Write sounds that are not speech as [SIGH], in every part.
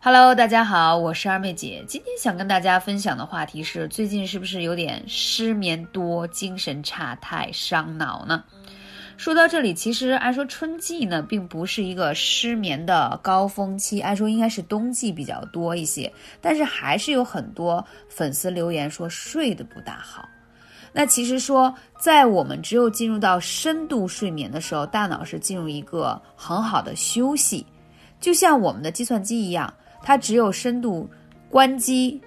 Hello，大家好，我是二妹姐。今天想跟大家分享的话题是：最近是不是有点失眠多、精神差，太伤脑呢？说到这里，其实按说春季呢，并不是一个失眠的高峰期，按说应该是冬季比较多一些。但是还是有很多粉丝留言说睡得不大好。那其实说，在我们只有进入到深度睡眠的时候，大脑是进入一个很好的休息，就像我们的计算机一样。它只有深度关机，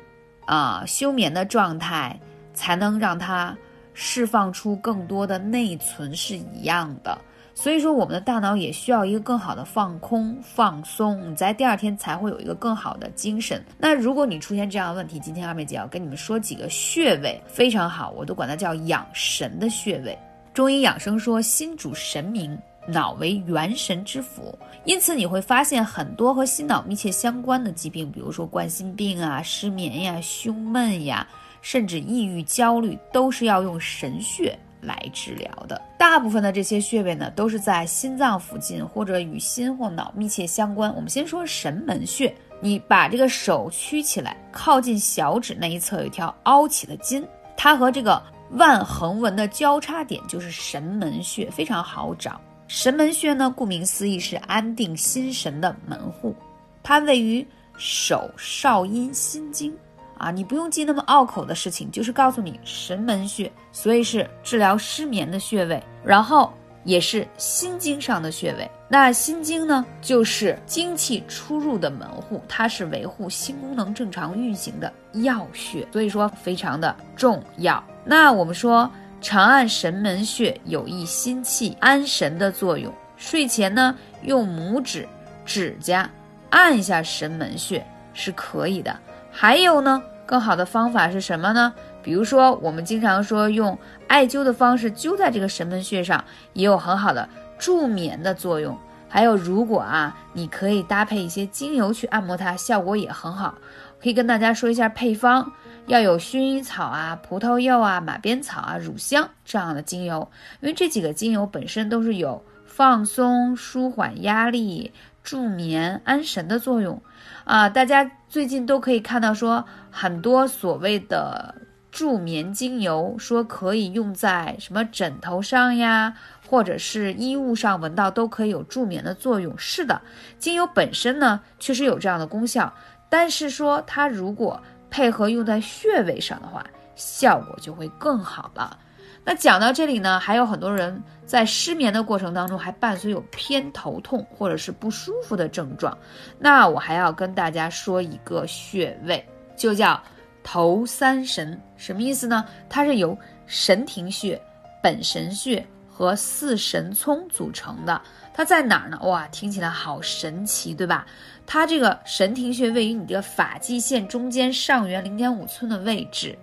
啊，休眠的状态，才能让它释放出更多的内存是一样的。所以说，我们的大脑也需要一个更好的放空、放松，你在第二天才会有一个更好的精神。那如果你出现这样的问题，今天二妹姐要跟你们说几个穴位，非常好，我都管它叫养神的穴位。中医养生说，心主神明。脑为元神之府，因此你会发现很多和心脑密切相关的疾病，比如说冠心病啊、失眠呀、胸闷呀，甚至抑郁、焦虑，都是要用神穴来治疗的。大部分的这些穴位呢，都是在心脏附近或者与心或脑密切相关。我们先说神门穴，你把这个手曲起来，靠近小指那一侧有一条凹起的筋，它和这个腕横纹的交叉点就是神门穴，非常好找。神门穴呢，顾名思义是安定心神的门户，它位于手少阴心经啊，你不用记那么拗口的事情，就是告诉你神门穴，所以是治疗失眠的穴位，然后也是心经上的穴位。那心经呢，就是精气出入的门户，它是维护心功能正常运行的要穴，所以说非常的重要。那我们说。长按神门穴有益心气安神的作用。睡前呢，用拇指、指甲按一下神门穴是可以的。还有呢，更好的方法是什么呢？比如说，我们经常说用艾灸的方式灸在这个神门穴上，也有很好的助眠的作用。还有，如果啊，你可以搭配一些精油去按摩它，效果也很好。可以跟大家说一下配方。要有薰衣草啊、葡萄柚啊、马鞭草啊、乳香这样的精油，因为这几个精油本身都是有放松、舒缓压力、助眠、安神的作用啊。大家最近都可以看到，说很多所谓的助眠精油，说可以用在什么枕头上呀，或者是衣物上闻到都可以有助眠的作用。是的，精油本身呢确实有这样的功效，但是说它如果配合用在穴位上的话，效果就会更好了。那讲到这里呢，还有很多人在失眠的过程当中还伴随有偏头痛或者是不舒服的症状。那我还要跟大家说一个穴位，就叫头三神，什么意思呢？它是由神庭穴、本神穴和四神聪组成的。它在哪儿呢？哇，听起来好神奇，对吧？它这个神庭穴位于你这个发际线中间上缘零点五寸的位置，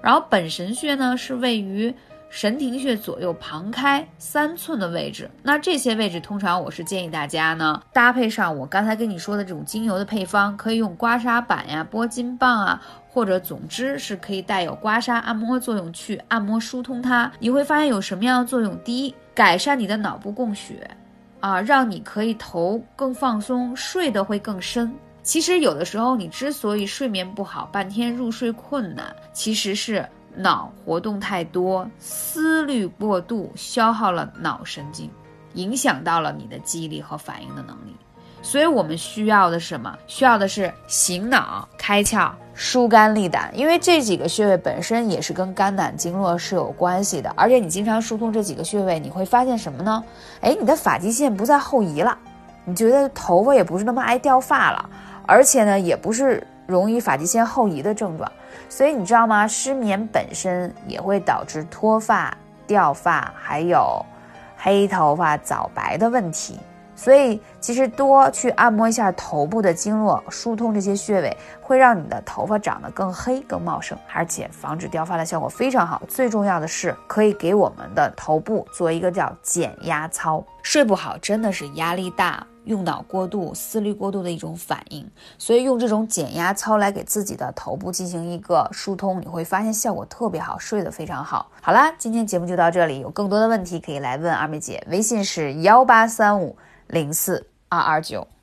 然后本神穴呢是位于神庭穴左右旁开三寸的位置。那这些位置通常我是建议大家呢搭配上我刚才跟你说的这种精油的配方，可以用刮痧板呀、拨筋棒啊，或者总之是可以带有刮痧按摩作用去按摩疏通它。你会发现有什么样的作用？第一，改善你的脑部供血。啊，让你可以头更放松，睡得会更深。其实有的时候你之所以睡眠不好，半天入睡困难，其实是 [LAUGHS] 脑活动太多，思虑过度，消耗了脑神经，影响到了你的记忆力和反应的能力。所以我们需要的是什么？需要的是醒脑、开窍、疏肝利胆，因为这几个穴位本身也是跟肝胆经络是有关系的。而且你经常疏通这几个穴位，你会发现什么呢？哎，你的发际线不再后移了，你觉得头发也不是那么爱掉发了，而且呢，也不是容易发际线后移的症状。所以你知道吗？失眠本身也会导致脱发、掉发，还有黑头发、早白的问题。所以，其实多去按摩一下头部的经络，疏通这些穴位，会让你的头发长得更黑、更茂盛，而且防止掉发的效果非常好。最重要的是，可以给我们的头部做一个叫减压操。睡不好真的是压力大、用脑过度、思虑过度的一种反应，所以用这种减压操来给自己的头部进行一个疏通，你会发现效果特别好，睡得非常好。好啦，今天节目就到这里，有更多的问题可以来问二妹姐，微信是幺八三五。零四二二九。